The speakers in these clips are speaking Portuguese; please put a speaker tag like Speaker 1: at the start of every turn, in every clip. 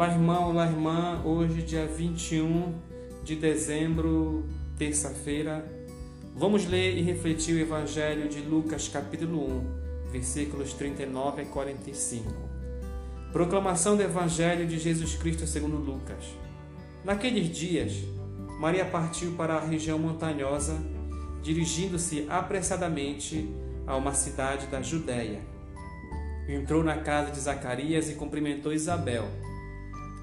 Speaker 1: Olá, irmão, olá, irmã. Hoje, dia 21 de dezembro, terça-feira, vamos ler e refletir o Evangelho de Lucas, capítulo 1, versículos 39 a 45. Proclamação do Evangelho de Jesus Cristo segundo Lucas. Naqueles dias, Maria partiu para a região montanhosa, dirigindo-se apressadamente a uma cidade da Judéia. Entrou na casa de Zacarias e cumprimentou Isabel.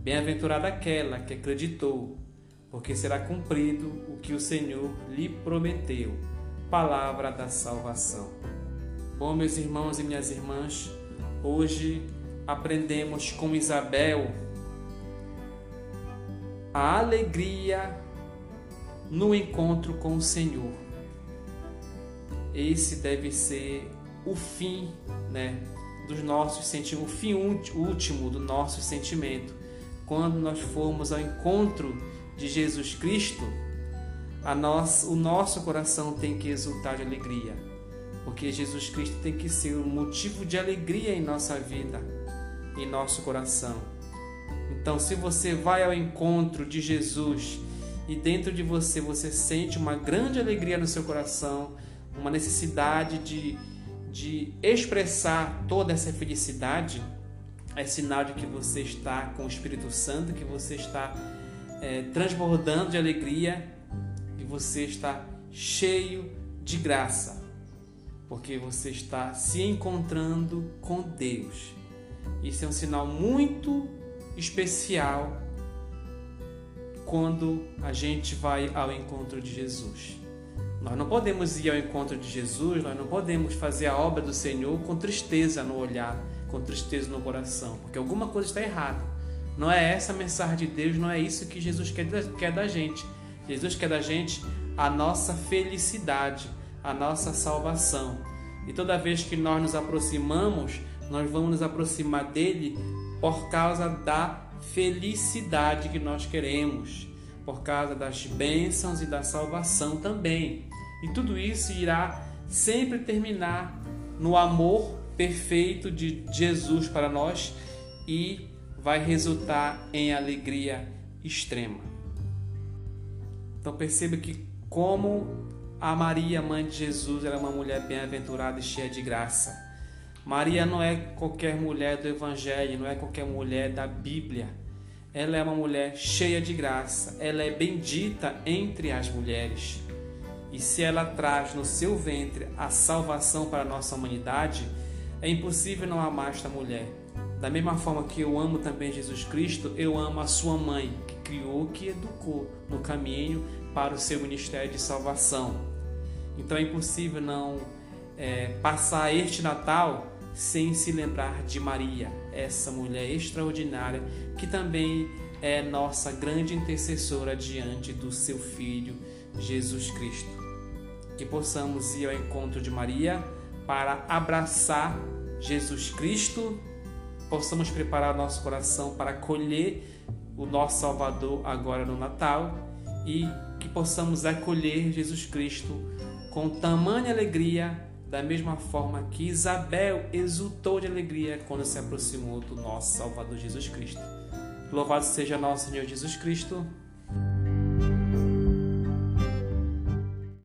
Speaker 1: Bem-aventurada aquela que acreditou, porque será cumprido o que o Senhor lhe prometeu. Palavra da salvação. Bom, meus irmãos e minhas irmãs, hoje aprendemos com Isabel a alegria no encontro com o Senhor. Esse deve ser o fim, né, dos nossos sentimentos, o fim último do nosso sentimento quando nós formos ao encontro de Jesus Cristo, o nosso coração tem que exultar de alegria, porque Jesus Cristo tem que ser um motivo de alegria em nossa vida, em nosso coração. Então, se você vai ao encontro de Jesus e dentro de você você sente uma grande alegria no seu coração, uma necessidade de, de expressar toda essa felicidade, é sinal de que você está com o Espírito Santo, que você está é, transbordando de alegria e você está cheio de graça, porque você está se encontrando com Deus. Isso é um sinal muito especial quando a gente vai ao encontro de Jesus. Nós não podemos ir ao encontro de Jesus, nós não podemos fazer a obra do Senhor com tristeza no olhar com tristeza no coração, porque alguma coisa está errada. Não é essa a mensagem de Deus, não é isso que Jesus quer, quer da gente. Jesus quer da gente a nossa felicidade, a nossa salvação. E toda vez que nós nos aproximamos, nós vamos nos aproximar dele por causa da felicidade que nós queremos, por causa das bênçãos e da salvação também. E tudo isso irá sempre terminar no amor perfeito de Jesus para nós e vai resultar em alegria extrema. Então perceba que como a Maria, mãe de Jesus, era é uma mulher bem-aventurada e cheia de graça. Maria não é qualquer mulher do Evangelho, não é qualquer mulher da Bíblia. Ela é uma mulher cheia de graça. Ela é bendita entre as mulheres. E se ela traz no seu ventre a salvação para a nossa humanidade, é impossível não amar esta mulher. Da mesma forma que eu amo também Jesus Cristo, eu amo a sua mãe, que criou, que educou no caminho para o seu ministério de salvação. Então é impossível não é, passar este Natal sem se lembrar de Maria, essa mulher extraordinária que também é nossa grande intercessora diante do seu Filho Jesus Cristo. Que possamos ir ao encontro de Maria para abraçar Jesus Cristo, possamos preparar nosso coração para acolher o nosso Salvador agora no Natal e que possamos acolher Jesus Cristo com tamanha alegria, da mesma forma que Isabel exultou de alegria quando se aproximou do nosso Salvador Jesus Cristo. Louvado seja nosso Senhor Jesus Cristo.